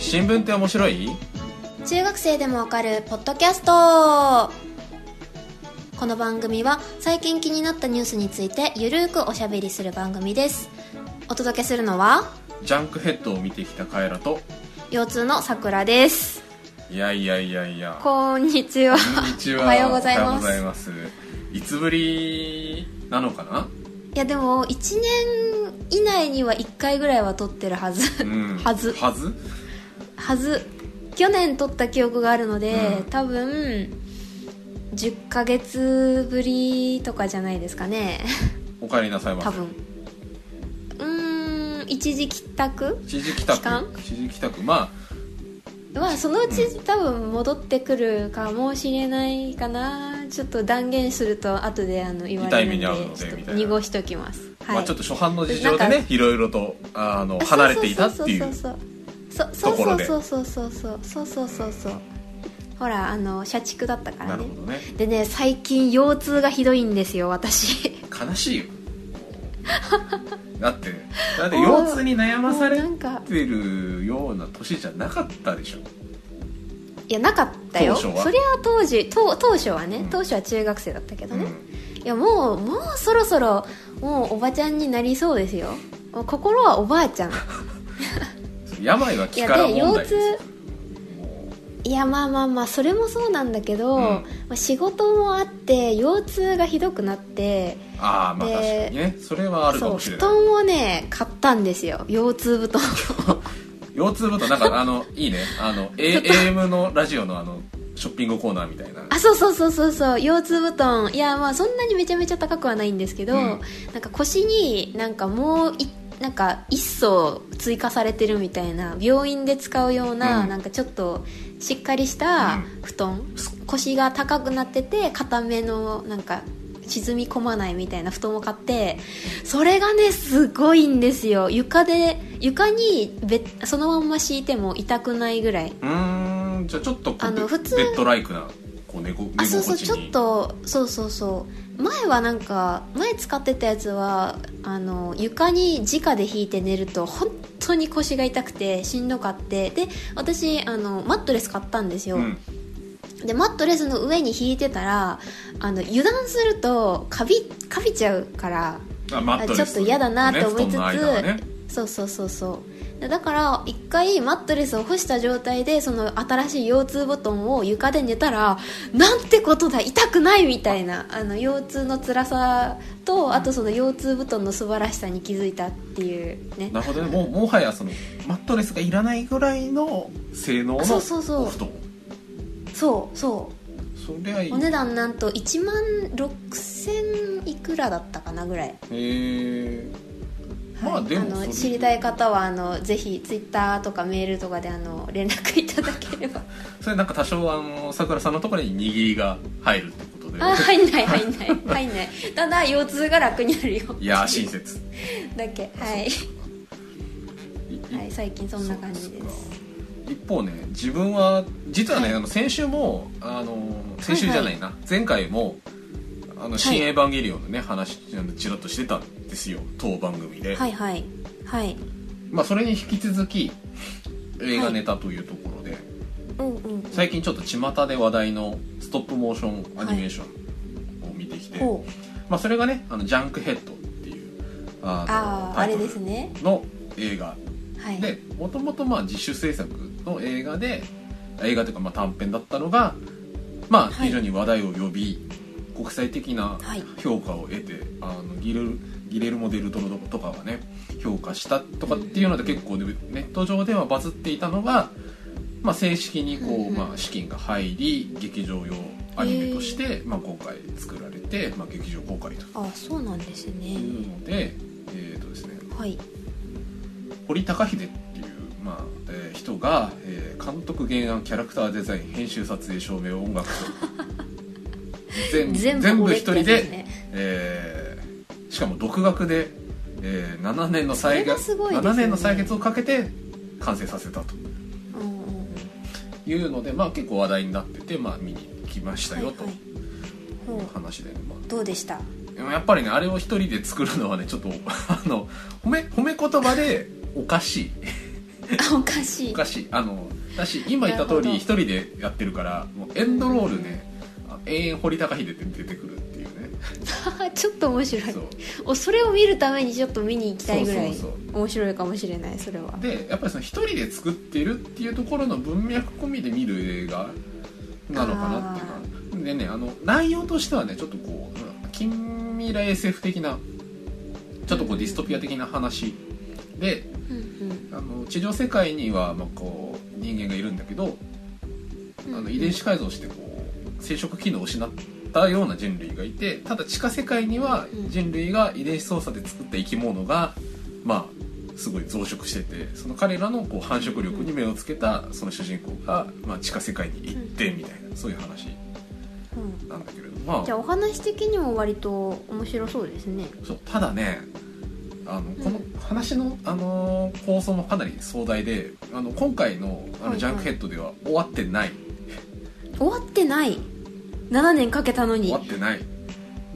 新聞って面白い？中学生でもわかるポッドキャスト。この番組は最近気になったニュースについてゆるーくおしゃべりする番組です。お届けするのはジャンクヘッドを見てきたカエラと腰痛のさくらです。いやいやいやいや。こんにちは。こんにちは。おはようございおはようごますざいます。いつぶりなのかな？いやでも1年以内には1回ぐらいは撮ってるはず、うん。はず。はず？はず。去年撮った記憶があるので、うん。多分10ヶ月ぶりとかじゃないですかね。お帰りなさいませ。多分。うーん一時帰宅一時帰宅。一時帰宅。ままあそのうち多分戻ってくるかもしれないかな。ちょっと断言すると後であの言われるんで痛い目に遭うので濁しときます、あ、まあちょっと初版の事情でねいろいろとあの離れていたっていうそう。そうそうそうところで。そうそうそうそう。そうそうそうそう。ほらあの社畜だったからね。なるほどね。でね最近腰痛がひどいんですよ私。悲しいよ。だってだって腰痛に悩まされてるような年じゃなかったでしょ。いやなかったよ。そりゃ当時当当初はね、うん。当初は中学生だったけどね、うん。いやもうもうそろそろもうおばちゃんになりそうですよ。心はおばあちゃん 病は気から問題ですいやでいやまあまあまあそれもそうなんだけど、うん。まあ、仕事もあって腰痛がひどくなってああまあで確かにねそれはあるかもしれない。布団をね買ったんですよ。腰痛布団 腰痛布団なんかあのいいね。あの A- AM のラジオのあのショッピングコーナーみたいな。あそうそうそうそうそう。腰痛布団。いやまあそんなにめちゃめちゃ高くはないんですけど、うん。なんか腰になんかもういなんか一層追加されてるみたいな病院で使うような、うん。なんかちょっとしっかりした布団、腰が高くなってて硬めのなんか沈み込まないみたいな布団を買ってそれがねすごいんですよ。床で床にべそのまんま敷いても痛くないぐらい。うーん。じゃあちょっとあの普通ベッドライクなこう寝ご寝あそうそうちょ心地にっとそうそうそう前はなんか前使ってたやつはあの床に直で引いて寝ると本当に腰が痛くてしんどかってで私あのマットレス買ったんですよ、うん。でマットレスの上に引いてたらあの油断するとカビカビちゃうからちょっと嫌だなと思いつつ、ね。そうそうそうそうだから一回マットレスを干した状態でその新しい腰痛布団を床で寝たらなんてことだ痛くないみたいなあの腰痛の辛さとあとその腰痛布団の素晴らしさに気づいたっていうね。なるほどね。もうもはやそのマットレスがいらないぐらいの性能のそうそうそう。お布団。そうそそりゃいい。うお値段なんと1万6000いくらだったかなぐらい。へえまあでもそれの知りたい方はあのぜひツイッターとかメールとかであの連絡いただければ。それなんか多少あのさくらさんのところに握りが入るってことで。あ入んない入んない。入んない。ただ腰痛が楽になるよ。いやー親切。だけ。はい、い はい、最近そんな感じです。一方ね自分は実はね、あの先週もあの先週じゃないな、前回もあの「新エヴァンゲリオン」のね、話あのちらっとしてたんですよ当番組で、はいはい。はい。まあ、それに引き続き映画ネタというところで、うんうん最近ちょっと巷で話題のストップモーションアニメーションを見てきて、ほう。まあ、それがね「あのジャンクヘッド」っていうあのあああれですね。の映画はい。でもともとまあ自主制作の映画で映画というかまあ短編だったのがまあはい。非常に話題を呼び、国際的なはい。評価を得て、あのギレルギレルモ・デルトロとかがね評価したとかっていうので結構ねネット上ではバズっていたのが、まあ、正式にこう、うんうんまあ、資金が入り劇場用アニメとして、まあ、今回作られて、まあ、劇場公開とあそうなんですね。いうので、えーとですね、はい。堀高秀っていう、まあえー人が、えー監督原案キャラクターデザイン編集撮影照明音楽と全全部一人でえーしかも独学で、えー7年の歳月、ね。7年の歳月をかけて完成させたと。うんうんうん。いうので、まあ、結構話題になってて、まあ、見に来ましたよと。はいはい。話で、まあうどうでした？やっぱりねあれを一人で作るのはねちょっと あの褒め褒め言葉でおかしい。あおかしい。おかしい。あのだし今言った通り一人でやってるからもうエンドロールねあ永遠堀高秀って出てくるっていうね。ちょっと面白い。そそれを見るためにちょっと見に行きたいぐらい面白いかもしれないそれは。でやっぱりその一人で作ってるっていうところの文脈込みで見る映画なのかなっていうのはでねあの内容としてはねちょっとこううん近未来 SF 的なちょっとこうディストピア的な話でうんあの地上世界にはまあこう人間がいるんだけどうん。あの遺伝子改造してこう生殖機能を失ったような人類がいてただ地下世界にはうん。人類が遺伝子操作で作った生き物がまあすごい増殖しててその彼らのこう繁殖力に目をつけたその主人公が、まあ、地下世界に行ってみたいなそういう話うん。なんだけれどまあ。じゃあお話的にも割と面白そうですね。そうただねあのこの話の、あのー構想もかなり壮大であの今回のあのジャンクヘッドでは終わってない、終わってない。7年かけたのに。終わってない。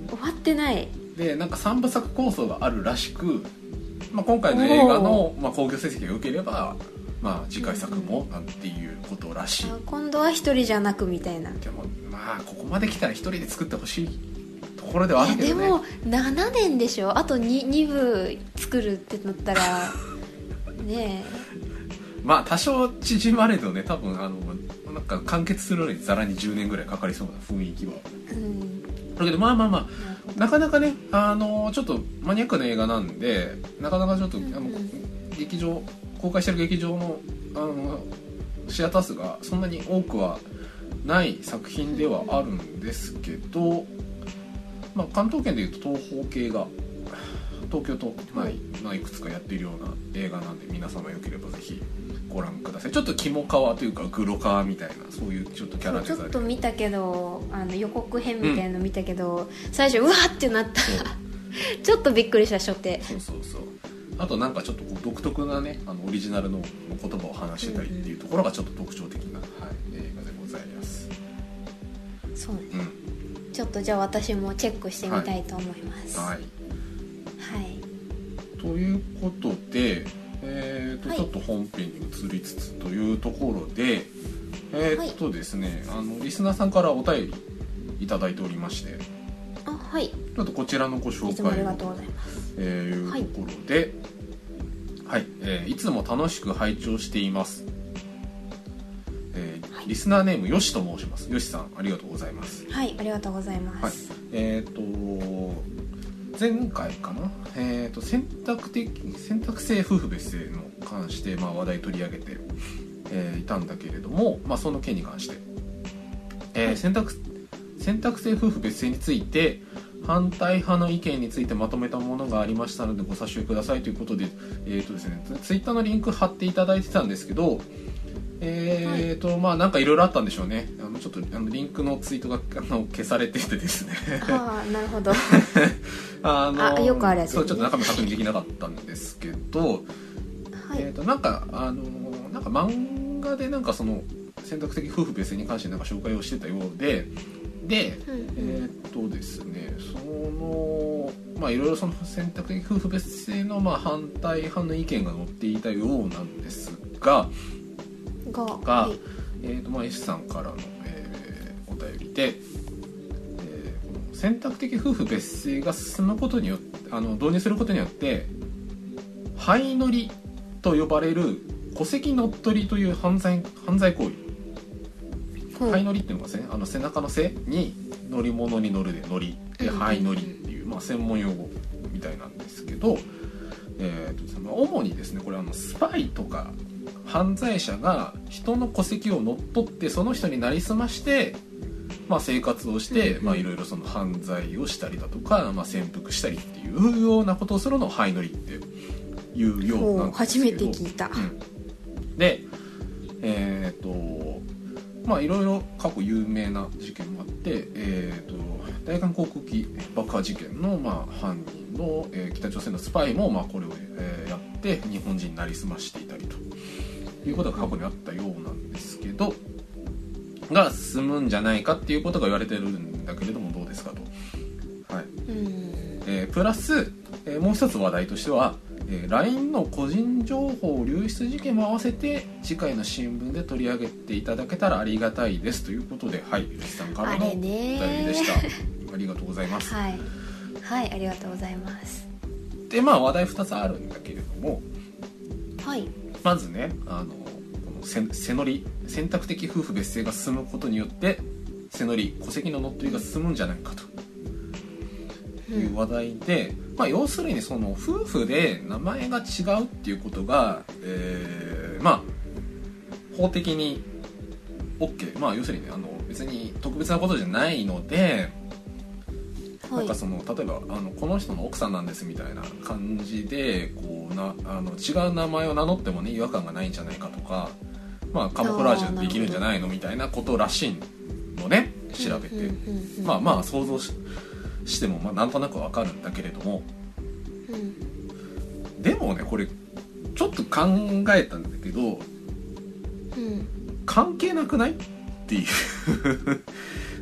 終わってない。でなんか3部作構想があるらしく、まあ、今回の映画の、まあ、興行成績が良ければ、まあ、次回作もなんていうことらしい、あ今度は一人じゃなくみたいな。でもまあここまで来たら一人で作ってほしいところではあるけどね。えでも7年でしょ。あと 2, 2部作るってなったら。ねまあ多少縮まれどね多分あのなんか完結するのにざらに10年ぐらいかかりそうな雰囲気は。えうん。だけどまあまあまあなかなかねあのちょっとマニアックな映画なんでなかなかちょっと、あのうん劇場公開してる劇場のあのシアター数がそんなに多くはない作品ではあるんですけど、まあ、関東圏でいうと東宝系が東京と、まあはいまあ、いくつかやっているような映画なんで皆様よければぜひご覧ください。ちょっと肝皮というかグロ皮みたいなそういうちょっとキャラデザインちょっと見たけどあの予告編みたいなの見たけど、最初うわーってなった。ちょっとびっくりした初手。そうそうそう。あとなんかちょっと独特なねあのオリジナルの言葉を話してたりっていうところがちょっと特徴的な、はい、映画でございます、そうね。うん。ちょっとじゃあ私もチェックしてみたいと思います。はい、はい。ということで、えーとはい。ちょっと本編に移りつつというところでえーっとですね、あのリスナーさんからお便りいただいておりましてあはい。ちょっとこちらのご紹いつもあり介をがとうございます。えーいうところで、はい、えーいつも楽しく拝聴しています。えーリスナーネームよしと申します。よしさん、ありがとうございます。はいありがとうございます、はい、えっ、と前回かな、えっ、と選択的選択性夫婦別姓の関してまあ話題取り上げて、えーいたんだけれども、まあその件に関して、えーはい。選択選択性夫婦別姓について反対派の意見についてまとめたものがありましたのでご参照くださいということで、えーとですね、ツイッターのリンク貼っていただいてたんですけど、えーとまあなんかいろいろあったんでしょうね。あのちょっとあのリンクのツイートがあの消されててですね。ああなるほど。あのあよくあるやつね。そうちょっと中身確認できなかったんですけど、はい、えーとなんかあのなんか漫画でなんかその選択的夫婦別姓に関してなんか紹介をしてたようででうんうん。えーっとですねそのまあいろいろその選択的夫婦別姓のまあ反対派の意見が載っていたようなんですが、ががはい。えーとまあ S さんからの、えーお便りで、えーこの選択的夫婦別姓が進むことによってあの導入することによって灰乗りと呼ばれる戸籍乗っ取りという犯罪犯罪行為。灰乗りっていうのがですねあの背中の背に乗り物に乗るで乗りでうん。灰乗りっていう、まあ、専門用語みたいなんですけど、えーとですねまあ主にですねこれあのスパイとか犯罪者が人の戸籍を乗っ取ってその人になりすまして、まあ、生活をして、いろいろその犯罪をしたりだとか、まあ、潜伏したりっていうようなことをするのを灰乗りっていうようほなんですう初めけどて聞いた、うん、でえっ、とまあいろいろ過去有名な事件もあって、えー、と大韓航空機爆破事件の、まあ、犯人の、えー北朝鮮のスパイも、まあ、これを、えーやって日本人になりすましていたりということが過去にあったようなんですけどが進むんじゃないかっていうことが言われてるんだけれどもどうですかと。はい。うん。えープラス、えーもう一つ話題としては、えー LINE の個人情報流出事件も合わせて次回の新聞で取り上げていただけたらありがたいですということではいゆきさんからのお便ねりでした。ありがとうございます、はい。はいありがとうございます。でまあ話題2つあるんだけれどもはいまずねあのこの背乗り選択的夫婦別姓が進むことによって背乗り戸籍の乗っ取りが進むんじゃないかと。いう話題で、まあ、要するにその夫婦で名前が違うっていうことが、えーまあ法的に OK まあ要するにねあの別に特別なことじゃないのでなんかその例えばあのこの人の奥さんなんですみたいな感じでこうなあの違う名前を名乗ってもね違和感がないんじゃないかとか、まあ、カモフラージュできるんじゃないのみたいなことらしいのね調べて、まあまあ想像ししてもまあなんとなくわかるんだけれども。うん。でもねこれちょっと考えたんだけどうん。関係なくない？ってい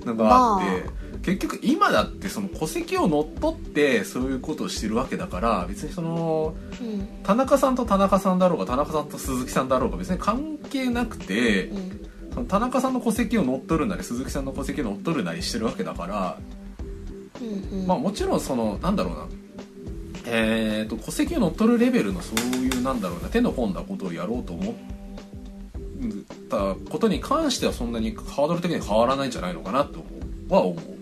うのがあって、結局今だってその戸籍を乗っ取ってそういうことをしてるわけだから別にそのうん。田中さんと田中さんだろうが田中さんと鈴木さんだろうが別に関係なくてうん。その田中さんの戸籍を乗っ取るなり鈴木さんの戸籍を乗っ取るなりしてるわけだから、まあもちろんそのなんだろうな。えー、と戸籍を乗っ取るレベルのそういうなんだろうな手の込んだことをやろうと思ったことに関してはそんなにハードル的に変わらないんじゃないのかなとは思う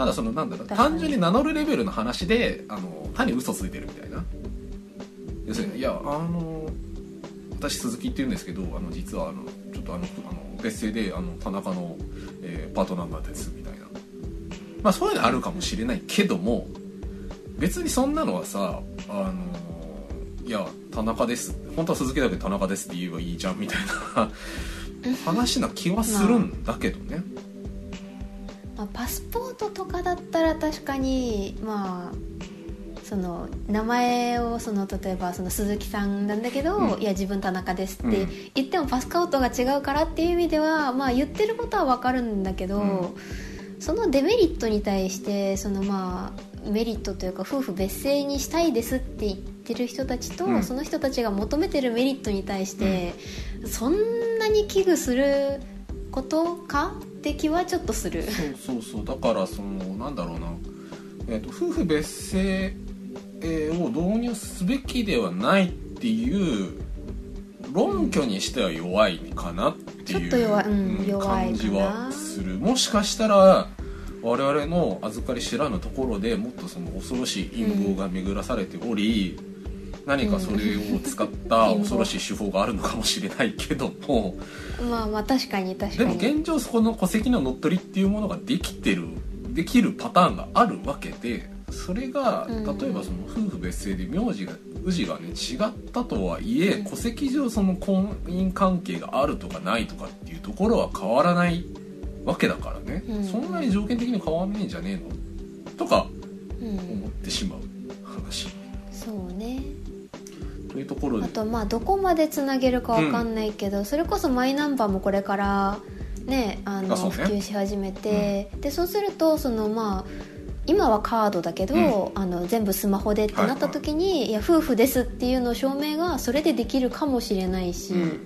ただそのなんだろう単純に名乗るレベルの話であの単に嘘ついてるみたいな。要するに、いやあの私鈴木って言うんですけどあの実はあのちょっとあのあの別姓であの田中の、えーパートナーなんですみたいな。まあそういうのあるかもしれないけども別にそんなのはさあのいや田中です。本当は鈴木だけど田中ですって言えばいいじゃんみたいな 話な気はするんだけどね、まあ、パスポートとかだったら確かにまあその名前をその例えばその鈴木さんなんだけど、うん。いや自分田中ですってうん。言ってもパスカウトが違うからっていう意味ではまあ言ってることは分かるんだけど、うん。そのデメリットに対してそのまあメリットというか夫婦別姓にしたいですって言ってる人たちと、うん。その人たちが求めてるメリットに対して、そんなに危惧することかって気はちょっとする。そうそうそう。だからそのなんだろうな、えー、と夫婦別姓えーを導入すべきではないっていう論拠にしては弱いかなっていう、感じはする。もしかしたら我々の預かり知らぬところでもっとその恐ろしい陰謀が巡らされており、何かそれを使った恐ろしい手法があるのかもしれないけども、まあまあ確かに確でもかに現状そこの戸籍の乗っ取りっていうものができてるできるパターンがあるわけでそれがうん。例えばその夫婦別姓で名字が氏がね違ったとはいえうん戸籍上その婚姻関係があるとかないとかっていうところは変わらないわけだからね、うん。そんなに条件的に変わんねえんじゃねえの？とかうん思ってしまう話。そうねというところであとまあどこまでつなげるかわかんないけど、それこそマイナンバーもこれからねあのね。普及し始めて、でそうするとそのまあ今はカードだけど、うあの全部スマホでってなった時に、い。や夫婦ですっていうのを証明がそれでできるかもしれないし、うん。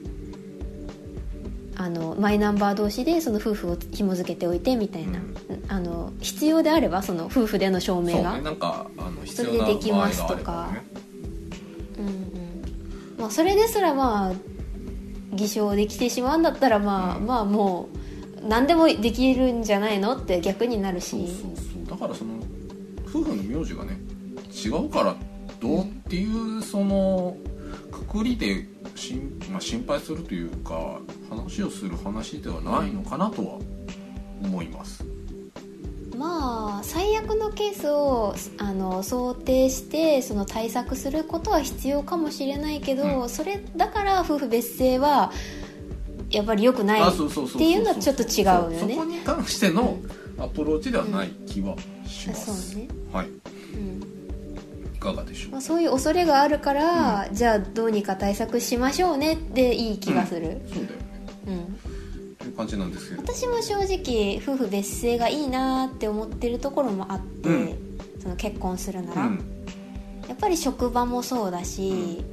あのマイナンバー同士でその夫婦を紐付けておいてみたいな、うん。あの必要であればその夫婦での証そう明がね。なんかあの必それ要なでできます場合があればね。うんうんまあ、それですらまあ偽証できてしまうんだったらまあ、うん。まあもう何でもできるんじゃないのって逆になるし。そうそうそう。だからその夫婦の名字がね違うからどうっていうそのくくりでしん、まあ、心配するというか話をする話ではないのかなとは思います、まあ最悪のケースをあの想定してその対策することは必要かもしれないけど、うん。それだから夫婦別姓はやっぱり良くないっていうのはちょっと違うよね。そそこに関してのアプローチではない気はします、そうね。はい。うん。いかがでしょう？まあ、そういう恐れがあるから、じゃあどうにか対策しましょうねっていい気がする、そうだよね。うん感じなんですけど。私も正直夫婦別姓がいいなって思ってるところもあって、うん。その結婚するなら、うん。やっぱり職場もそうだし、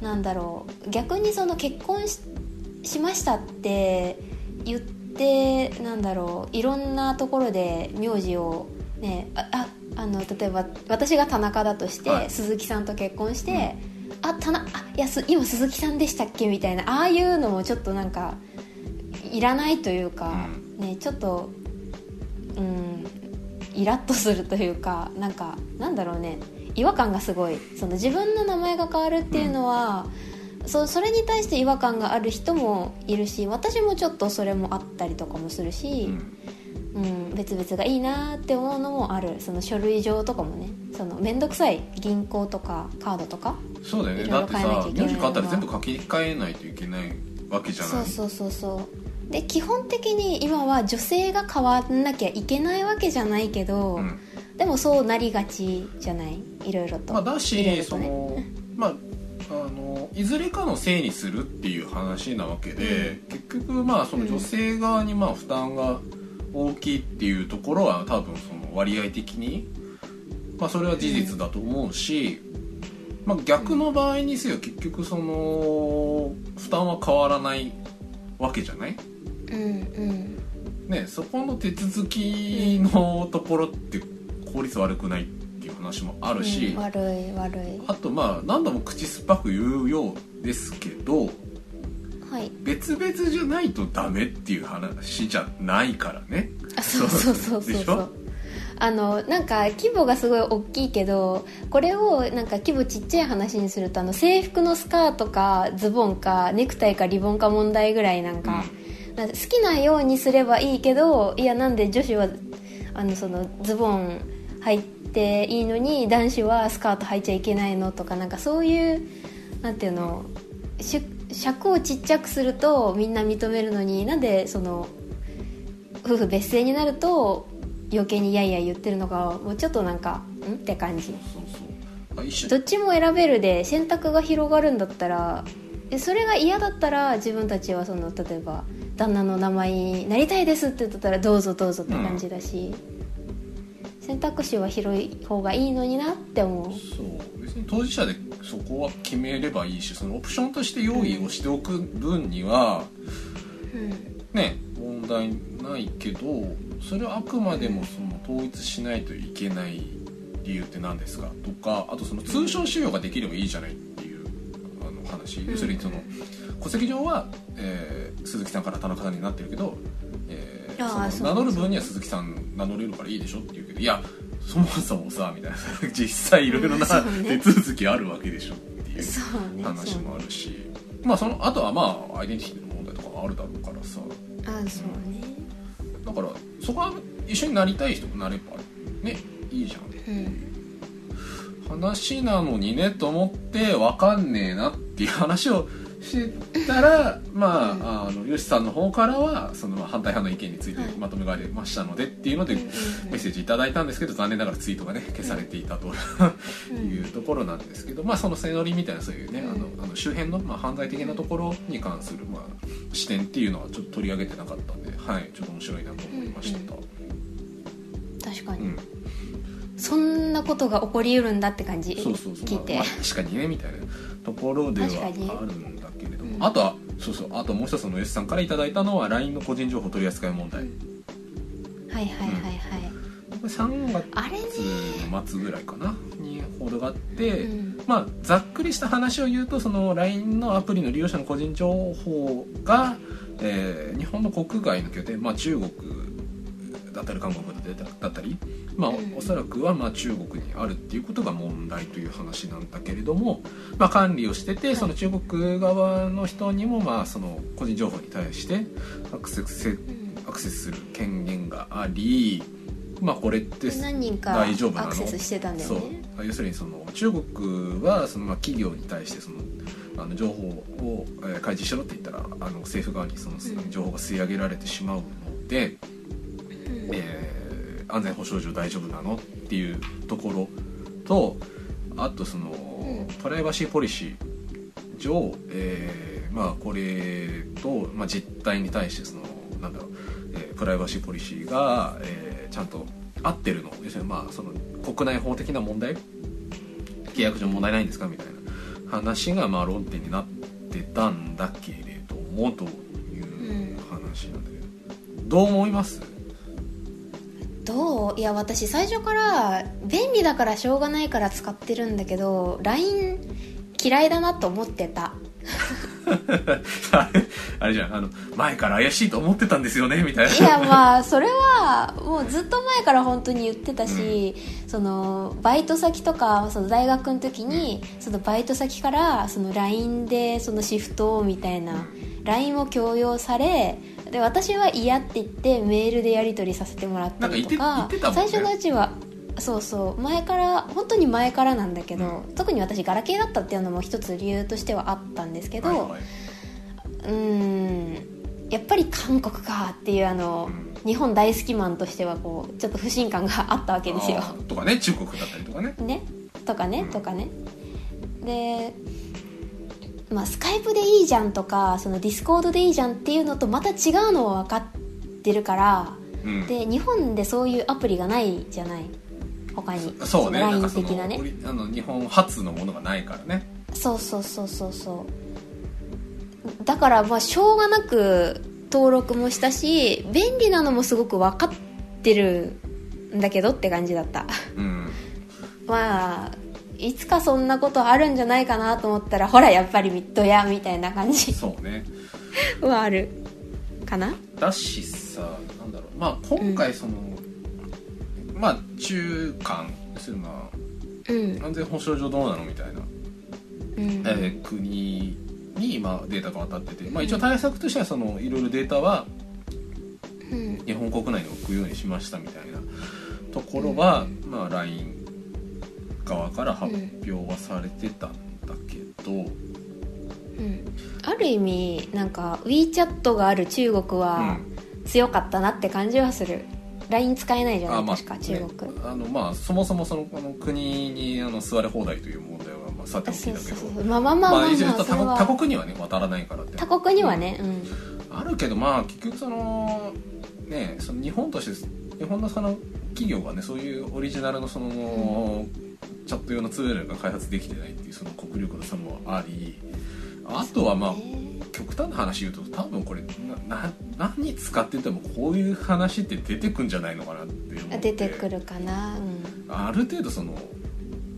なんだろう逆にその結婚ししましたって言ってなんだろういろんなところで名字をねあああの例えば私が田中だとして、はい。鈴木さんと結婚して、あ田中あいやす今鈴木さんでしたっけみたいなああいうのもちょっとなんかいらないというか、ねちょっとうんイラッとするというかなんかなんだろうね。違和感がすごい。その自分の名前が変わるっていうのは、そそれに対して違和感がある人もいるし私もちょっとそれもあったりとかもするし、うん。別々がいいなって思うのもある。その書類上とかもね。その面倒くさい銀行とかカードとかそうだよね。だってさ字変わったら全部書き換えないといけないわけじゃない。そうそうそうそうで基本的に今は女性が変わんなきゃいけないわけじゃないけど、うん。でもそうなりがちじゃない？いろいろと、まあ、だしね。その まああのいずれかのせいにするっていう話なわけで、結局まあその女性側にまあ負担が大きいっていうところは多分その割合的に、まあ、それは事実だと思うし、まあ、逆の場合にせよ結局その負担は変わらないわけじゃない？うんうん。ね、そこの手続きのところって効率悪くないっていう話もあるし、うん悪い悪い。あとまあ何度も口酸っぱく言うようですけどはい。別々じゃないとダメっていう話じゃないからね。あそうそうそうそうでしょ？そうあのなんか規模がすごい大きいけどこれをなんか規模ちっちゃい話にするとあの制服のスカートかズボンかネクタイかリボンか問題ぐらいなんか,、なん。か好きなようにすればいいけどいやなんで女子はあのそのズボン履いていいのに男子はスカート履いちゃいけないのとかなんかそういうなんていうのし尺をちっちゃくするとみんな認めるのになんでその夫婦別姓になると余計にやいや言ってるのかもうちょっとなんかんって感じ。どっちも選べるで選択が広がるんだったらえそれが嫌だったら自分たちはその例えば旦那の名前になりたいですって言ったらどうぞどうぞって感じだし、選択肢は広い方がいいのになって思う。そう。別に当事者でそこは決めればいいしそのオプションとして用意をしておく分には、うん。ね問題ないけどそれはあくまでもその統一しないといけない理由って何ですか？とかあとその通称使用ができればいいじゃないっていうあの話、要するにその戸籍上は、えー鈴木さんから田中さんになってるけど、えーその名乗る分には鈴木さん名乗れるからいいでしょって言うけどいやそもそもさみたいな。実際いろいろな手続きあるわけでしょっていう話もあるし、まあそのあとはまあアイデンティティの問題とかもあるだろうからさ。あそうね。だからそこは一緒になりたい人もなればねいいじゃんうん。話なのにねと思って分かんねえなっていう話をしてたらまあ,、あのよしさんの方からはそのまあ反対派の意見についてはい。まとめがれましたのでっていうのでメッセージいただいたんですけど残念ながらツイートがね消されていたと いうところなんですけど、まあその背乗りみたいなそういうね、うんあのあの周辺の、まあ、犯罪的なところに関する、まあ、視点っていうのはちょっと取り上げてなかったんではいちょっと面白いなと思いました。確かに、うん。そんなことが起こりうるんだって感じ？そうそうそう。聞いて、まあ確かにねみたいなところではあるんだけれども、うん。あとはそうそう。あともう一つのよしさんからいただいたのは LINE の個人情報取り扱い問題、はいはいはいはい、これ3月の末ぐらいかなに報道があって、うん。まあざっくりした話を言うとその LINE のアプリの利用者の個人情報が、えー日本の国外の拠点、まあ、中国だったり韓国だったり、まあうん。おそらくはまあ中国にあるっていうことが問題という話なんだけれども、まあ、管理をしてて、い。その中国側の人にもまあその個人情報に対してアクセスうん。アクセスする権限があり、まあ、これって大丈夫なの？そう。要するにその中国はそのまあ企業に対してそのあの情報をえー開示しろって言ったらあの政府側にそのうん。情報が吸い上げられてしまうので、うん。えー安全保障上大丈夫なの？っていうところとあとその、ん。プライバシーポリシー上、えーまあこれと、まあ、実態に対してそのなんだろう、えープライバシーポリシーが、えーちゃんと合ってるの。要するにまあその国内法的な問題？契約上問題ないんですか？みたいな話がまあ論点になってたんだけれどもという話なんだけど、どう思います？どう？いや私最初から便利だからしょうがないから使ってるんだけど LINE 嫌いだなと思ってた。あ れあれじゃんあの前から怪しいと思ってたんですよね？みたいな。いやまあそれはもうずっと前から本当に言ってたし、そのバイト先とかその大学の時にそのバイト先からその LINE でそのシフトみたいな LINE を強要されで私は嫌って言ってメールでやり取りさせてもらったりとか最初のうちはそうそう前から本当に前からなんだけど、特に私ガラケーだったっていうのも一つ理由としてはあったんですけど、はいはい。うーんやっぱり韓国かっていうあの、うん。日本大好きマンとしてはこうちょっと不信感があったわけですよ。とかね中国だったりとかね。ねとかね、うん。とかね。でまあスカイプでいいじゃんとかそのディスコードでいいじゃんっていうのとまた違うのは分かってるからうん。で日本でそういうアプリがないじゃない？他に。そうね。LINE 的なね。あの日本発のものがないからね。そうそうそうそうそう。だからまあしょうがなく登録もしたし便利なのもすごく分かってるんだけどって感じだった。うん。まあいつかそんなことあるんじゃないかなと思ったらほらやっぱりミッドやみたいな感じ。そうね。はある。かな？だしさなんだろう。まあ今回その、まあ中間するなうん。安全保障上どうなのみたいな、うん。えー国にまあデータが渡ってて、まあ、一応対策としてはそのいろいろデータはうん。日本国内に置くようにしましたみたいなところは、まあ、LINE 側から発表はされてたんだけど、うん。ある意味なんか WeChat がある中国は強かったなって感じはする。LINE 使えないじゃない？確か中国、ね。あのまあそもそもそのあの国にあの座り放題という問題はまあさておきだけど。まあまあまあまあ、まあ、一応他国他国にはね渡らないからって。他国にはねうん。あるけどまあ結局そのねその日本として日本のその企業がねそういうオリジナルのその、チャット用のツールが開発できてないっていうその国力の差もありあとはまあね極端な話言うと多分これ何使っててもこういう話って出てくんじゃないのかなって思って。出てくるかな。うん。ある程度その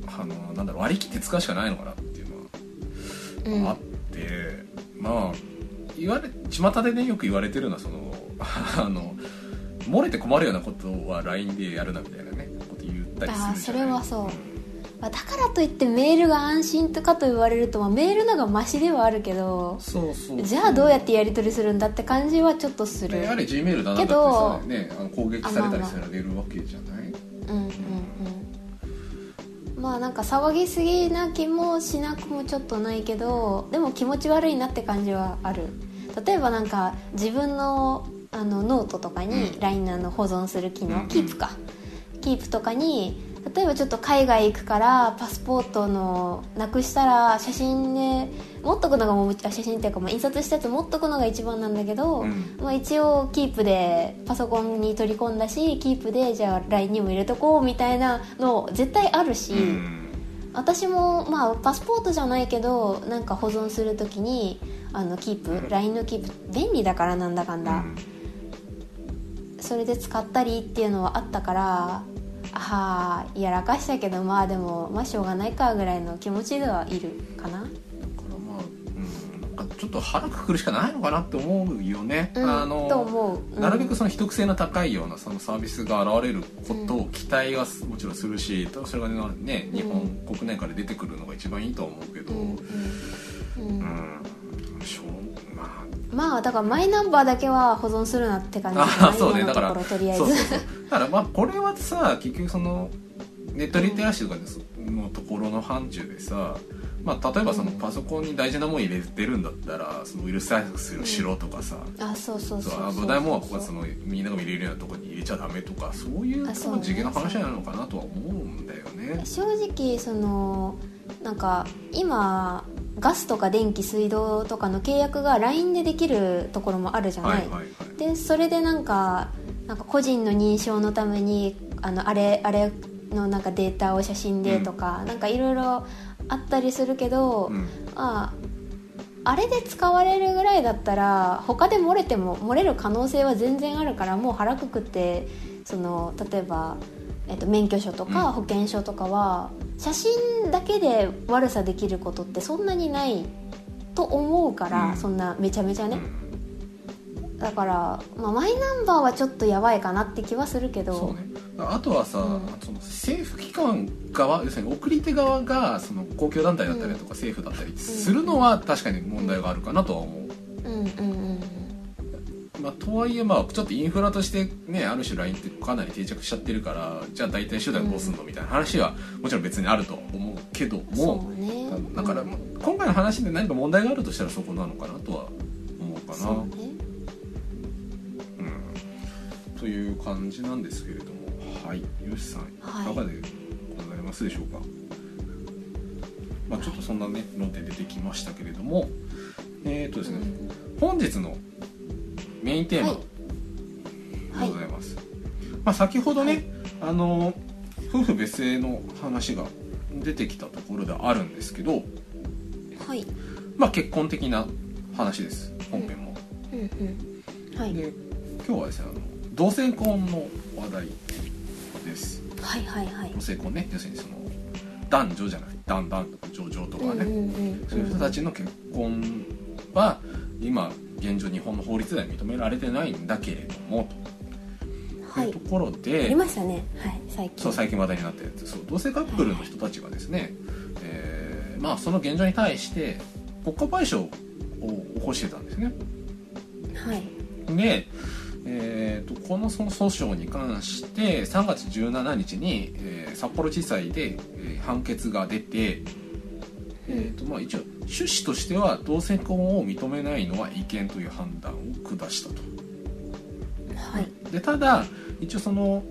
あのなんだろう割り切って使うしかないのかなっていうのはあって、まあ言われ巷でねよく言われてるのはその あの漏れて困るようなことは LINE でやるなみたいなねこと言ったりするじゃない。あーそれはそうまあ、だからといってメールが安心とかと言われると、まあ、メールの方がマシではあるけどそうそう。じゃあどうやってやり取りするんだって感じはちょっとする。やはり G メールだなだってけどさ、ね、あの攻撃されたりされるわけじゃない？うんうんうんまあなんか騒ぎすぎな気もしなくもちょっとないけどでも気持ち悪いなって感じはある。例えばなんか自分のあのノートとかにうん。LINE の保存する機能、うん。キープか。キープとかに例えばちょっと海外行くからパスポートのなくしたら写真で持っとくのがもうあ写真っていうかまあ印刷したやつ持っとくのが一番なんだけど、うん。まあ、一応キープでパソコンに取り込んだしキープでじゃあ LINE にも入れとこうみたいなの絶対あるし、うん。私もまあパスポートじゃないけどなんか保存するときにあのキープ LINE のキープ便利だからなんだかんだ、それで使ったりっていうのはあったからああやらかしたけどまあでもまあしょうがないかぐらいの気持ちではいるかな。だからまあ、うん、なんかちょっと腹くくるしかないのかなって思うよね、うんあのう、うん。なるべくその秘匿性の高いようなそのサービスが現れることを期待はすもちろんするしそれがね日本国内から出てくるのが一番いいとは思うけど、うんまあだからマイナンバーだけは保存するなって感じあかなそうね。だからとりあえず。そうそうそう。だからまあこれはさ結局そのネットリテラシーとかのところの範疇でさ、まあ、例えばそのパソコンに大事なもん入れてるんだったらそのウイルス対策をしろとかさ、あそうそうそうそうそう。危ないもんはそのみんなが見れるようなところに入れちゃダメとかそういうあそうね多分次元の話なのかなとは思うんだよね。正直そのなんか今ガスとか電気水道とかの契約が LINE でできるところもあるじゃない、はいはいはい。でそれでなんかなんか個人の認証のためにあのあれあれのなんかデータを写真でとか、なんかいろいろあったりするけど、うん。ああれで使われるぐらいだったら他で漏れても漏れる可能性は全然あるからもう腹くくってその例えば、えっと、免許証とうん。か保険証とかは、写真だけで悪さできることってそんなにないと思うから、うん。そんなめちゃめちゃね、うん。だから、まあ、マイナンバーはちょっとやばいかなって気はするけど。そうね。あとはさ、うん。その政府機関側要するに送り手側がその公共団体だったりとか政府だったりするのは確かに問題があるかなとは思う、うんうんうんまあ、とはいえまあちょっとインフラとしてねある種 LINE ってかなり定着しちゃってるからじゃあ大体手段どうすんのみたいな話はもちろん別にあると思うけどそもうね。だからうん今回の話で何か問題があるとしたらそこなのかなとは思うかな。そうね。うん、という感じなんですけれども。はい。よしさんいはい。かがでございますでしょうか、まあ、ちょっとそんなね論点出てきましたけれども。えっ、とですね、本日のメインテーマはい。でございます、まあ、先ほどね、あの夫婦別姓の話が出てきたところではあるんですけど、はい。まあ、結婚的な話です本編も、うんうんはい。で今日はですねあの同性婚の話題です。はいはいはい。同性婚ね。要するにその男女じゃなくて男男とか女女とかね、うんうんうん。そういう人たちの結婚は今現状日本の法律では認められてないんだけれどもと。はい。いうところあで、りましたね。はい最近。そう最近話題になったやつ。そう同性カップルの人たちがですね、えーまあその現状に対して国家賠償を起こしてたんですね。はい。で、えー、とこのその訴訟に関して3月17日に、えー札幌地裁で、えー判決が出て、えーとまあ、一応趣旨としては同性婚を認めないのは違憲という判断を下したと。はい。でただ一応その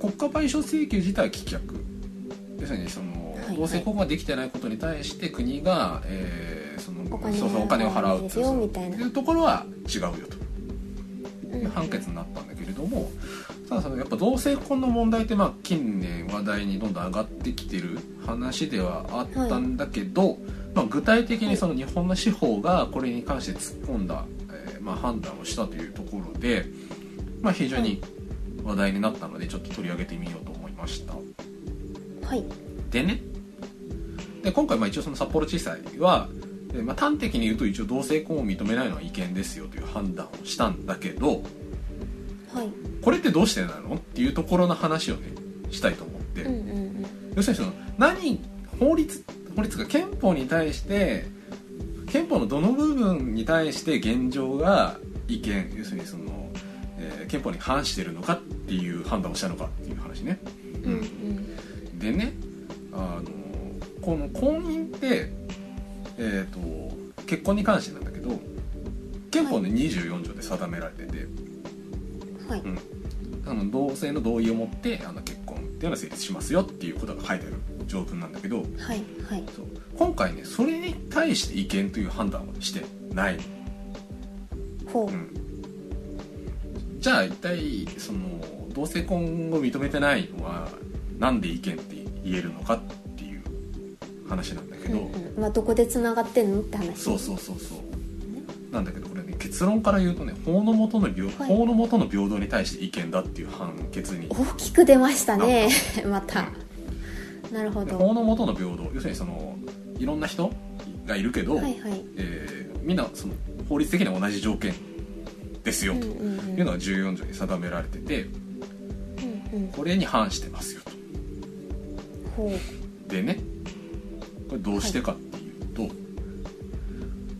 国家賠償請求自体は棄却。要するにその、はい。同性婚ができてないことに対して国が、えーそのお金を払うですよみたいうところは違うよと。うん。いう判決になったんだけれどもただそのやっぱ同性婚の問題ってまあ近年話題にどんどん上がってきてる話ではあったんだけど、まあ、具体的にその日本の司法がこれに関して突っ込んだ、えーまあ、判断をしたというところで、まあ、非常に話題になったのでちょっと取り上げてみようと思いました。はい。でね。で今回まあ一応その札幌地裁は、えーまあ、端的に言うと一応同性婚を認めないのは違憲ですよという判断をしたんだけどはい。これってどうしてなの？っていうところの話をねしたいと思って、うんうんうん。要するにその何法律法律が憲法に対して憲法のどの部分に対して現状が違憲要するにその、えー憲法に反してるのかっていう判断をしたのかっていう話ね。うんうん。でねあのこの婚姻って、えー、と結婚に関してなんだけど憲法の24条で定められてて、はい。うん。あの同性の同意を持ってあの結婚っていうのは成立しますよっていうことが書いてある条文なんだけどはいはい。そう。今回ねそれに対して違憲という判断をしてない、ほう。うん、じゃあ一体その同性婚を認めてないのはなんで違憲って言えるのかっていう話なんだけど、うんうん。まあどこでつながってんのって話。そうそうそうそう。なんだけどこれね結論から言うとね法の下の平、はい。法の下の平等に対して違憲だっていう判決に。大きく出ましたね。またなるほど。で法の下の平等要するにそのいろんな人がいるけど、はいはい。えーみんなその法律的には同じ条件ですよとうんうんうん。いうのが14条に定められててうんうん。これに反してますよと。でねこれどうしてかっていうと、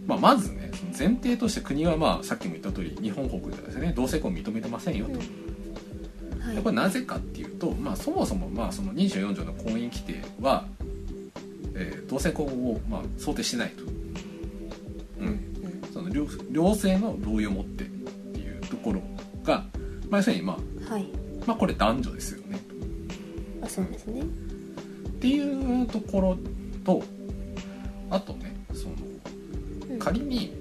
まあ、まずね前提として国はまあさっきも言った通り日本国ではですね同性婚認めてませんよと、はいでこれなぜかっていうと、まあ、そもそもまあその24条の婚姻規定は、えー同性婚をまあ想定してないと、ううん。ん、その両両性の同意を持ってっていうところが、まあ、要するに、まあ、うんはい。まあこれ男女ですよね。あそうですね。っていうところとあとねそのうん。仮に、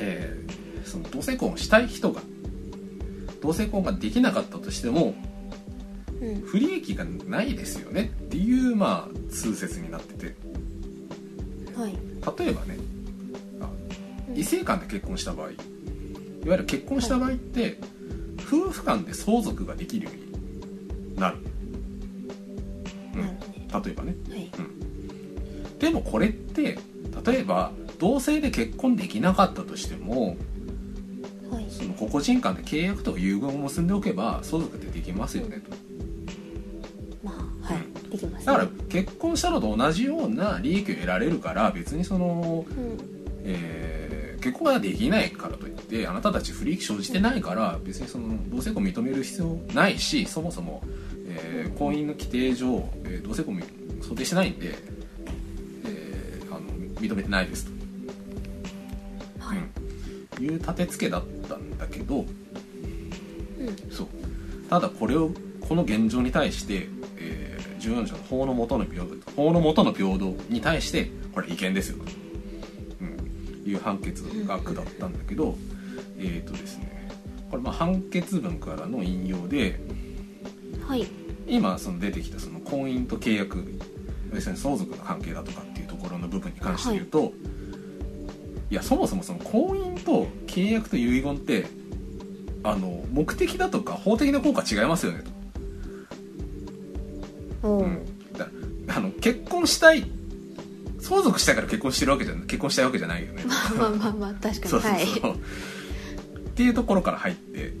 えーその同性婚をしたい人が同性婚ができなかったとしても、うん。うん不利益がないですよね。っていうまあ通説になってて。はい。例えばね異性間で結婚した場合いわゆる結婚した場合って、夫婦間で相続ができるようになる、うん。例えばね。どはい。でもこれって例えば同性で結婚できなかったとしてもはいその個々人間で契約とか遺言を結んでおけば相続ってできますよねと。まあはいできますね。だから結婚したのと同じような利益を得られるから別にその、うん。えー結婚ができないからといってあなたたち不利益生じてないから別にその同性婚認める必要ないしそもそも、えー婚姻の規定上、えー同性婚想定してないんで、えーあの認めてないですと、はい。うん、いう立て付けだったんだけどうん。そう。ただこれをこの現状に対して、えー14条の法の下の平等。法の下の平等に対してこれ違憲ですよと、うん、いう判決が下ったんだけどえっ、とですねこれまあ判決文からの引用ではい。今その出てきたその婚姻と契約要するに相続の関係だとかっていうところの部分に関して言うと、い、やそもそもその婚姻と契約と遺言ってあの目的だとか法的な効果違いますよねと。うん。あの結婚したい相続したいから結婚してるわけじゃ結婚したいわけじゃないよね。まあまあまあ確かに。そうそう。はい。っていうところから入って。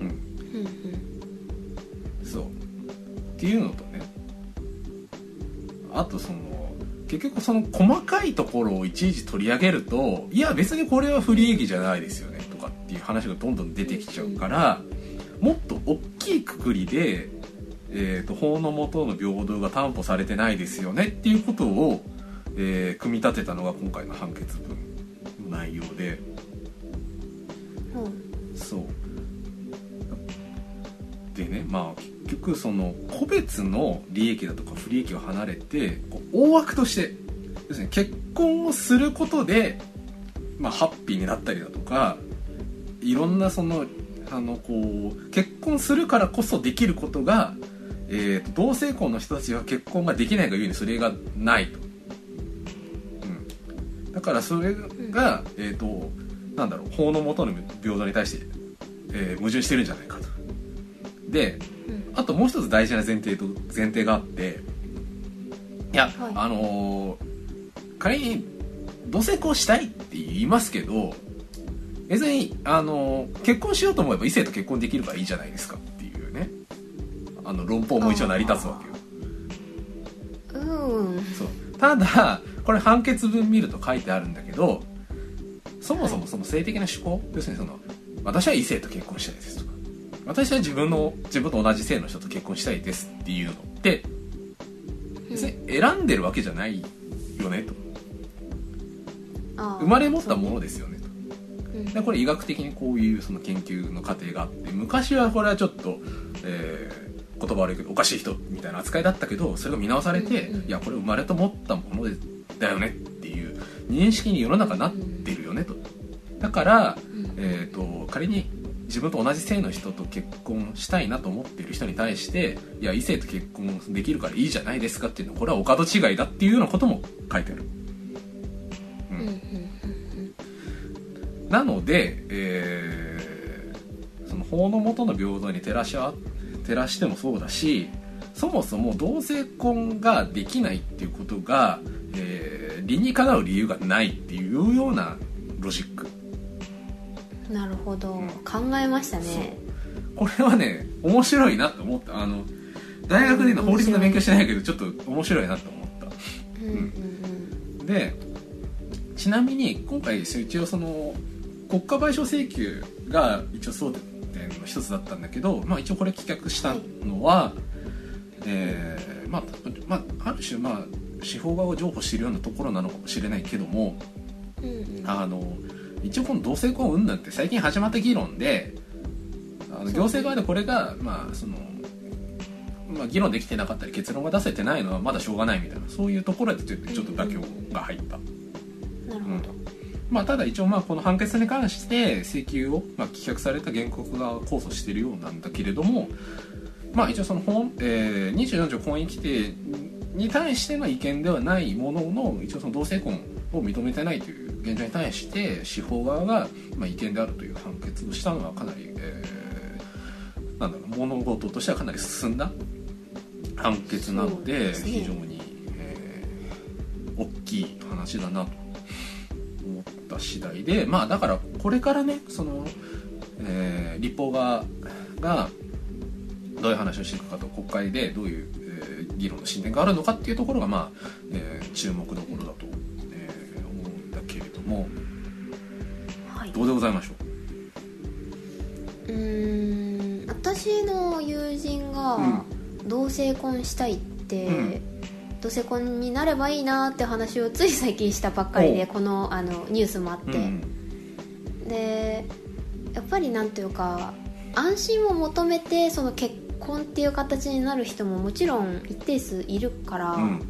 うん。うんうん。そう。っていうのとね。あとその結局その細かいところをいちいち取り上げるといや別にこれは不利益じゃないですよねとかっていう話がどんどん出てきちゃうからもっと大きいくくりで、えー、と法の下の平等が担保されてないですよねっていうことを、えー組み立てたのが今回の判決文の内容で。うんそうでねまあ結局その個別の利益だとか不利益を離れて大枠として要するに結婚をすることで、まあ、ハッピーになったりだとかいろんなそのあのこう結婚するからこそできることが、えーと同性婚の人たちは結婚ができないがゆえにそれがないと。うん、だからそれが、えっ、となんだろう法の下の平等に対して、えー矛盾してるんじゃないかと。であともう一つ大事な前提と前提があっていや、はい。あのー仮に同性婚したいって言いますけど別に、あのー結婚しようと思えば異性と結婚できるからいいじゃないですかっていうね。あの論法も一応成り立つわけよ。うん。そう。ただこれ判決文見ると書いてあるんだけどそもそもその性的な趣向、要するにその私は異性と結婚したいですとか私は自分の自分と同じ性の人と結婚したいですっていうのって別に選んでるわけじゃないよねと。生まれ持ったものですよねと。う。ん。でこれ医学的にこういうその研究の過程があって昔はこれはちょっと、えー言葉悪いけどおかしい人みたいな扱いだったけどそれが見直されて、いやこれ生まれと持ったものでだよねっていう認識に世の中なってるよねと。だから、うん。えー、と仮に自分と同じ性の人と結婚したいなと思ってる人に対していや異性と結婚できるからいいじゃないですかっていうのはこれはお門違いだっていうようなことも書いてある。うんなので、えーその法の下の平等に照らしは照らしてもそうだしそもそも同性婚ができないっていうことが、えー理にかなう理由がないっていうようなロジックなるほど、うん。考えましたね。これはね面白いなと思った。あの大学での法律の勉強してないけどちょっと面白いなと思った。うんうんでちなみに今回一応その国家賠償請求が一応争点の一つだったんだけど、まあ、一応これ棄却したのは、えーまあ、まあある種まあ司法側を譲歩しているようなところなのかもしれないけどもうんうんうん。あの一応この同性婚云々って最近始まった議論であの行政側でこれがまあその。まあ、議論できてなかったり結論が出せてないのはまだしょうがないみたいなそういうところでちょっと妥協が入った。なるほど、まあ、ただ一応まあこの判決に関して請求をまあ棄却された原告が控訴しているようなんだけれどもまあ一応その本、えー、24条婚姻規定に対しての意見ではないものの一応その同性婚を認めてないという現状に対して司法側が、まあ、違憲であるという判決をしたのはかなり、えー、なんだろう物事としてはかなり進んだ判決なので、ね、非常に、えー、大きい話だなと思った次第でまあだからこれからねその、えー、立法側がどういう話をしていくかと国会でどういう、えー、議論の進展があるのかっていうところがまあ、えー、注目どころだと、も、はい、どうでございましょう？うん私の友人が同性婚したいって、うん、同性婚になればいいなって話をつい最近したばっかりでこのあのニュースもあって、うん、でやっぱりなんていうか安心を求めてその結婚っていう形になる人ももちろん一定数いるから、うん、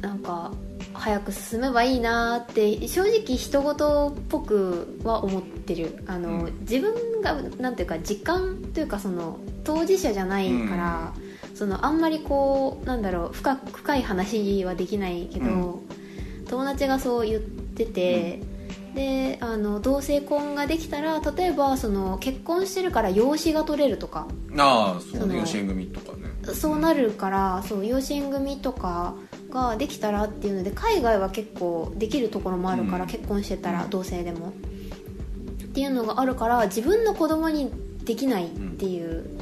なんか早く進めばいいなって正直人事っぽくは思ってる。あの、うん、自分がなんていうか時間というかその当事者じゃないから、うん、そのあんまりこうなんだろう深深い話はできないけど、うん、友達がそう言ってて、であの同性婚ができたら例えばその結婚してるから養子が取れるとか。ああそう養子縁組とかねそうなるからそう養子縁組とかができたらっていうので海外は結構できるところもあるから、うん、結婚してたら同性でも。っていうのがあるから自分の子供にできないっていう、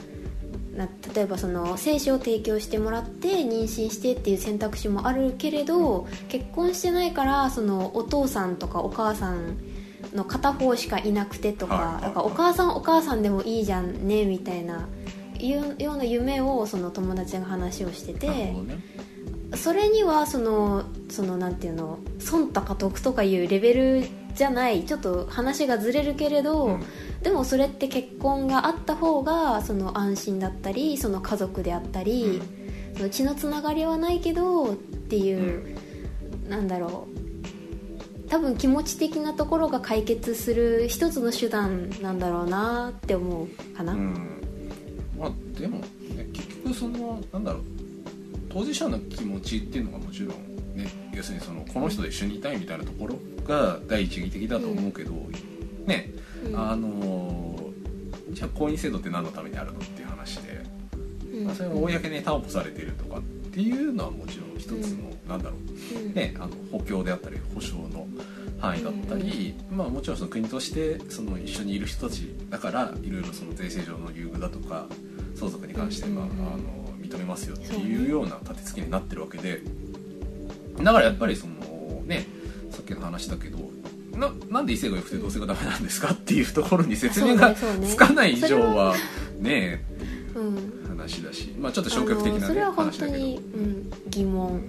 な例えばその精子を提供してもらって妊娠してっていう選択肢もあるけれど結婚してないからそのお父さんとかお母さんの片方しかいなくてとか,、なんかお母さんお母さんでもいいじゃんねみたいないうような夢をその友達が話をしてて、ね、それにはそのそのなんていうの損とか得とかいうレベルじゃないちょっと話がずれるけれど、うん、でもそれって結婚があった方がその安心だったりその家族であったり、うん、その血のつながりはないけどっていう、うん、なんだろう。多分気持ち的なところが解決する一つの手段なんだろうなって思うかな、うん、まあでも、ね、結局そのなんだろう当事者の気持ちっていうのがもちろんね要するにそのこの人と一緒にいたいみたいなところが第一義的だと思うけど、ね、あのじゃあ婚姻制度って何のためにあるのっていう話で、まあ、それが公に担保されているとかっていうのはもちろん一つの、うなんだろう、ね、あの補強であったり保障の範囲だったり、まあ、もちろんその国としてその一緒にいる人たちだからいろいろその税制上の優遇だとか相続に関して、まあ、あの認めますよっていうような立て付けになってるわけでだからやっぱりそのねさっきの話だけどななんで異性が良くて同性がダメなんですかっていうところに説明がつかない以上はねえっていう話だし、まあちょっと消極的な、ね、話だけど、うん、疑問。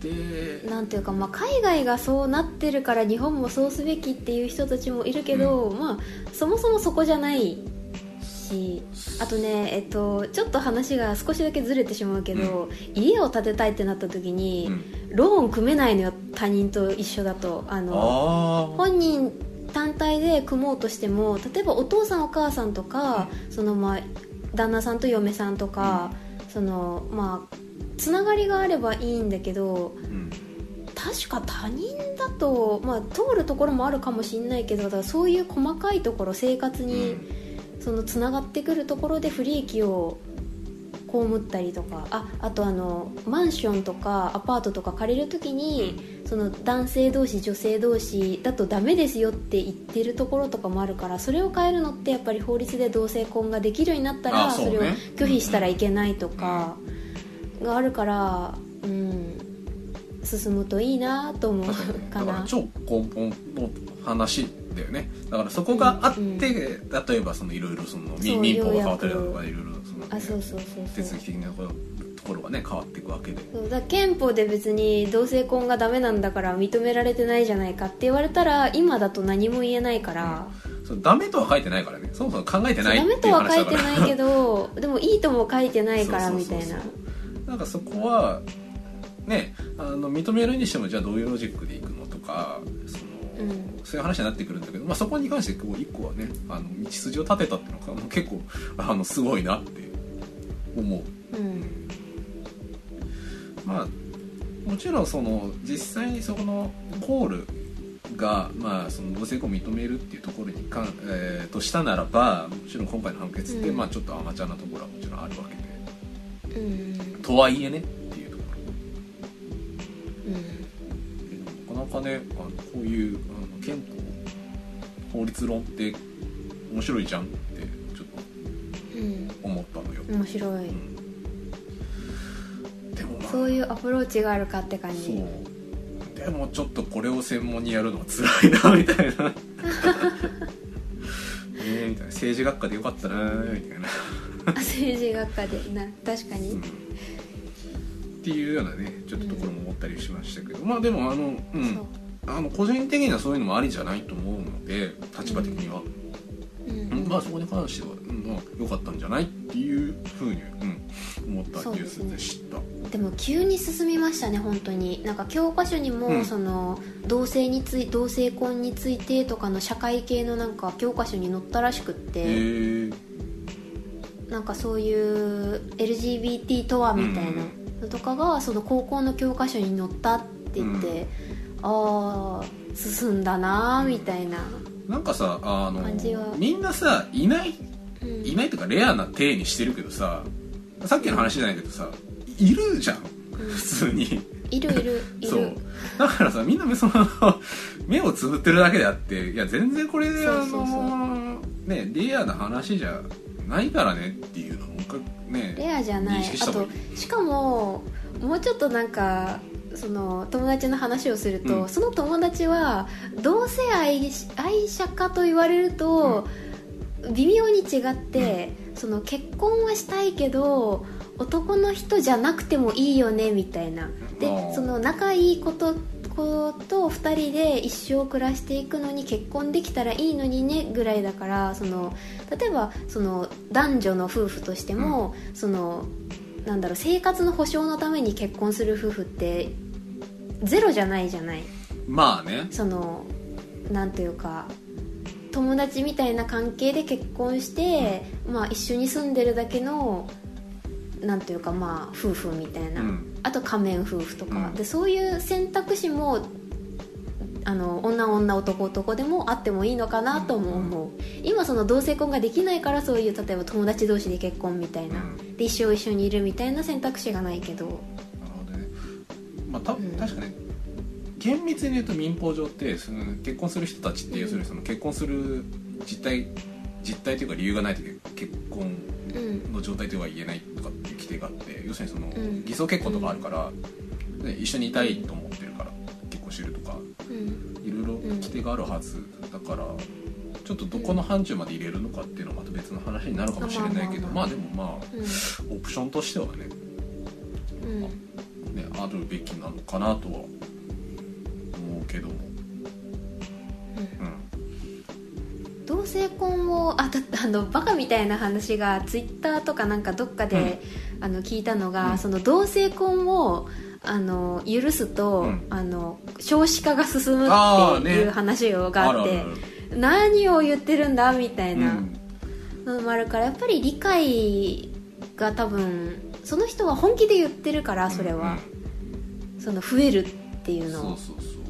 でなんていうか、まあ、海外がそうなってるから日本もそうすべきっていう人たちもいるけど、うん、まあそもそもそこじゃないしあとね、えっと、ちょっと話が少しだけずれてしまうけど、うん、家を建てたいってなった時に、うん、ローン組めないのよ他人と一緒だと。あの本人単体で組もうとしても例えばお父さんお母さんとか、うん、そのまあ旦那さんと嫁さんとか、そのまあつながりがあればいいんだけど、確か他人だと、まあ、通るところもあるかもしれないけどだからそういう細かいところ生活に、そのつながってくるところで不利益を被ったりとかああとあのマンションとかアパートとか借りるときにその男性同士女性同士だとダメですよって言ってるところとかもあるからそれを変えるのってやっぱり法律で同性婚ができるようになったらそれを拒否したらいけないとかがあるからうん。進むといいなと思うかな。超根本の話だよね。だからそこがあって、うんうん、例えばそのいろいろその民法が変わったりだとかいろいろその、あそうそうそう手続き的なところがね変わっていくわけで。そうだ憲法で別に同性婚がダメなんだから認められてないじゃないかって言われたら今だと何も言えないから、うん、そうダメとは書いてないからね。そもそも考えてないダメとは書いてないけど でもいいとも書いてないからみたいな。なんかそこはねあの認めるにしてもじゃあどういうロジックでいくのとかそそういう話になってくるんだけど、まあ、そこに関してこう一個はねあの道筋を立てたっていうのが結構あのすごいなって思う。うん。まあもちろんその実際にそこのコールが、まあ、その同性婚を認めるっていうところにかん、えーとしたならばもちろん今回の判決って、うん。まあ、ちょっとアマチュアなところはもちろんあるわけで。うん。とはいえねっていうとこうん。ろなかねあのこういうあの憲法法律論って面白いじゃんってちょっうんと思ったのよ、面白い。うん。でもまあそういうアプローチがあるかって感じ。そう。でもちょっとこれを専門にやるのは辛いなみたいな。えーみたいな。政治学科でよかったなみたいな、あ政治学科でな確かに、うんっていうようなねちょっとところも思ったりしましたけど、まあでもあのうん。あの個人的にはそういうのもありじゃないと思うので立場的には、うん。うん。まあそこに関しては、うん。まあ、良かったんじゃないっていうふうに、うん、思ったニュースでした。でも急に進みましたね本当に。なんか教科書にも、うん。その同性につい同性婚についてとかの社会系のなんか教科書に載ったらしくっへて、えなんかそういう LGBT とはみたいなのとかがその高校の教科書に載ったって言って、ああ進んだなーみたいな、なんかさあの感じは。みんなさいないうん。いないとかレアな体にしてるけどささっきの話じゃないけどさいるじゃん普通に。いるいるい そう。るだからさみんなその 目をつぶってるだけであっていや全然これであそうそうそうのねレアな話じゃないからねっていうのをもねレアじゃない。あとしかももうちょっとなんかその友達の話をすると、うん。その友達は同性愛愛者かと言われると、微妙に違って、その結婚はしたいけど男の人じゃなくてもいいよねみたいな。でその仲いい子と子と2人で一生暮らしていくのに結婚できたらいいのにねぐらいだからその例えばその男女の夫婦としても、そのなんだろう生活の保障のために結婚する夫婦ってゼロじゃないじゃない。まあね。そのなんていうか友達みたいな関係で結婚して、まあ、一緒に住んでるだけのなんていうかまあ夫婦みたいな、うんあと仮面夫婦とか、うん。でそういう選択肢もあの女女男男でもあってもいいのかなとも思う、今その同性婚ができないからそういう例えば友達同士で結婚みたいな、うん。で一生一緒にいるみたいな選択肢がないけど。なるほどね。まあたん。確かに厳密に言うと民法上ってその結婚する人たちって要するにその結婚する実態実態というか理由がないと結婚うんの状態とは言えないとかっていう規定があって要するにその、ん。偽装結婚とかあるから、ね一緒にいたいと思ってるから結婚してるとかうん。いろいろ規定があるはずだからちょっとどこの範疇まで入れるのかっていうのはまた別の話になるかもしれないけどまあでもまあオプションとしてはねうん。ねあるべきなのかなとは思うけども性婚をあだあのバカみたいな話がツイッターとかなんかどっかで、あの聞いたのが、うん。その同性婚をあの許すと、うん。あの少子化が進むっていう話をがあってあるあるある。何を言ってるんだみたいな。うん。のもあるからやっぱり理解が多分その人は本気で言ってるからそれは、その増えるっていうのを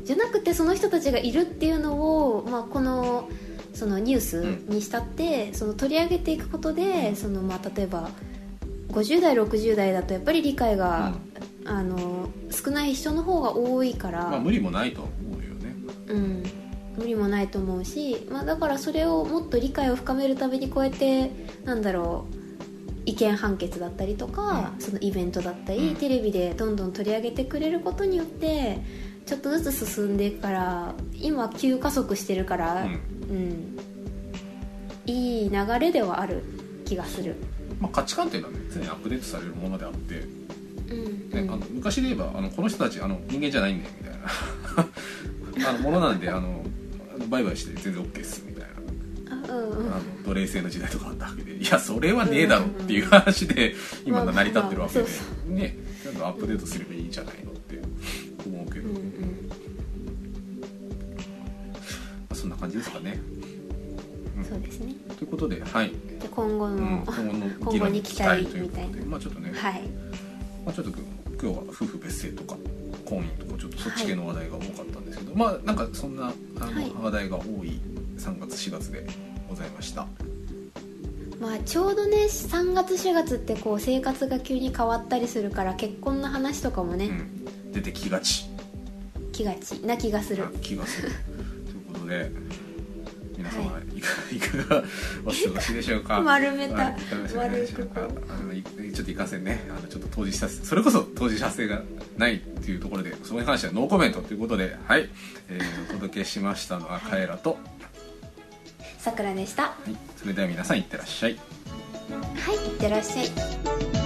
じゃなくてその人たちがいるっていうのを、まあ、このそのニュースにしたって、その取り上げていくことでその、まあ、例えば50代60代だとやっぱり理解が、あの少ない人の方が多いから、まあ無理もないとは思うよね。うん、無理もないと思うし、まあ、だからそれをもっと理解を深めるためにこうやってなんだろう意見判決だったりとか、うん。そのイベントだったり、うん。テレビでどんどん取り上げてくれることによってちょっとずつ進んでから今急加速してるから、うん。うん。いい流れではある気がする、まあ、価値観っていうのはね常にアップデートされるものであって、ねうん。うんあの昔で言えばあのこの人たちあの人間じゃないんだよ みたいな。あのものなんであのバイバイして全然 OK っすみたいな。あうん。うんあの奴隷制の時代とかあったわけで。いやそれはねえだろっていう話で今成り立ってるわけで。ねちゃんとアップデートすればいいんじゃないの感じですかね、そうですね。ということではい、で今後の、うん、今後の 今後にに期待みたいな。まあちょっとね、はい。まあ、ちょっと今日は夫婦別姓とか婚姻とかちょっとそっち系の話題が多かったんですけど、まあなんかそんなあの、はい。話題が多い3月4月でございました。まあちょうどね3月4月ってこう生活が急に変わったりするから結婚の話とかもね、うん、出てきがち。気がちな気がする。な気がする。ということで いかがお過ごしでしょうか？丸めたはいいかがでしょうか？ちょっといかんせんね。あのちょっと当事者それこそ当事者性がないっていうところでそこに関してはノーコメントということではい、えーお届けしましたのはカエラと、さくらでした。ははい、それでは皆さんいってらっしゃい。いいってらっしゃい